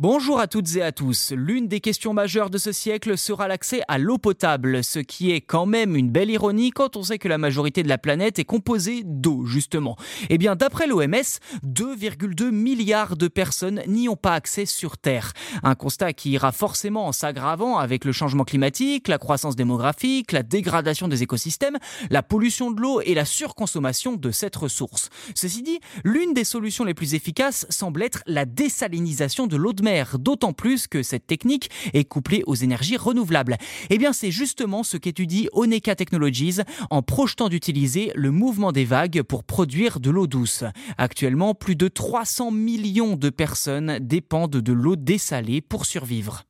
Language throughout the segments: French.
Bonjour à toutes et à tous. L'une des questions majeures de ce siècle sera l'accès à l'eau potable, ce qui est quand même une belle ironie quand on sait que la majorité de la planète est composée d'eau, justement. Eh bien, d'après l'OMS, 2,2 milliards de personnes n'y ont pas accès sur Terre. Un constat qui ira forcément en s'aggravant avec le changement climatique, la croissance démographique, la dégradation des écosystèmes, la pollution de l'eau et la surconsommation de cette ressource. Ceci dit, l'une des solutions les plus efficaces semble être la désalinisation de l'eau de mer d'autant plus que cette technique est couplée aux énergies renouvelables. Eh bien, c'est justement ce qu'étudie Oneka Technologies en projetant d'utiliser le mouvement des vagues pour produire de l'eau douce. Actuellement, plus de 300 millions de personnes dépendent de l'eau dessalée pour survivre.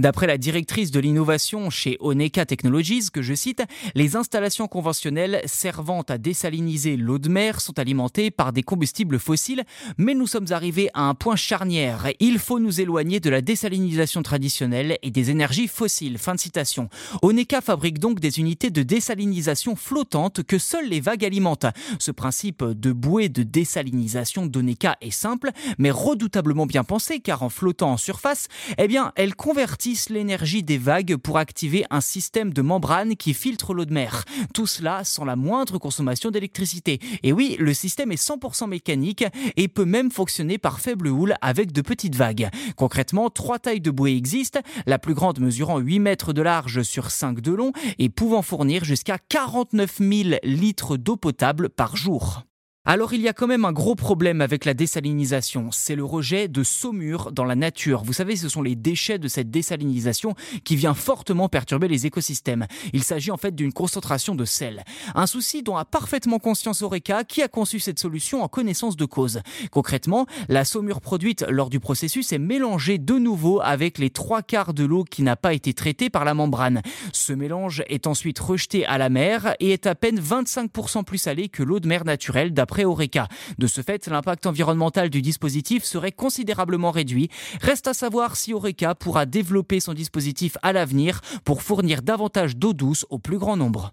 D'après la directrice de l'innovation chez Oneka Technologies, que je cite, les installations conventionnelles servant à désaliniser l'eau de mer sont alimentées par des combustibles fossiles, mais nous sommes arrivés à un point charnière. Il faut nous éloigner de la désalinisation traditionnelle et des énergies fossiles. Fin de citation. Oneka fabrique donc des unités de désalinisation flottantes que seules les vagues alimentent. Ce principe de bouée de désalinisation d'Oneka est simple, mais redoutablement bien pensé, car en flottant en surface, eh bien, elle convertit l'énergie des vagues pour activer un système de membrane qui filtre l'eau de mer. Tout cela sans la moindre consommation d'électricité. Et oui, le système est 100% mécanique et peut même fonctionner par faible houle avec de petites vagues. Concrètement, trois tailles de bouées existent, la plus grande mesurant 8 mètres de large sur 5 de long et pouvant fournir jusqu'à 49 000 litres d'eau potable par jour. Alors il y a quand même un gros problème avec la désalinisation, c'est le rejet de saumure dans la nature. Vous savez, ce sont les déchets de cette désalinisation qui vient fortement perturber les écosystèmes. Il s'agit en fait d'une concentration de sel. Un souci dont a parfaitement conscience Oreca qui a conçu cette solution en connaissance de cause. Concrètement, la saumure produite lors du processus est mélangée de nouveau avec les trois quarts de l'eau qui n'a pas été traitée par la membrane. Ce mélange est ensuite rejeté à la mer et est à peine 25% plus salé que l'eau de mer naturelle De ce fait, l'impact environnemental du dispositif serait considérablement réduit. Reste à savoir si Oreca pourra développer son dispositif à l'avenir pour fournir davantage d'eau douce au plus grand nombre.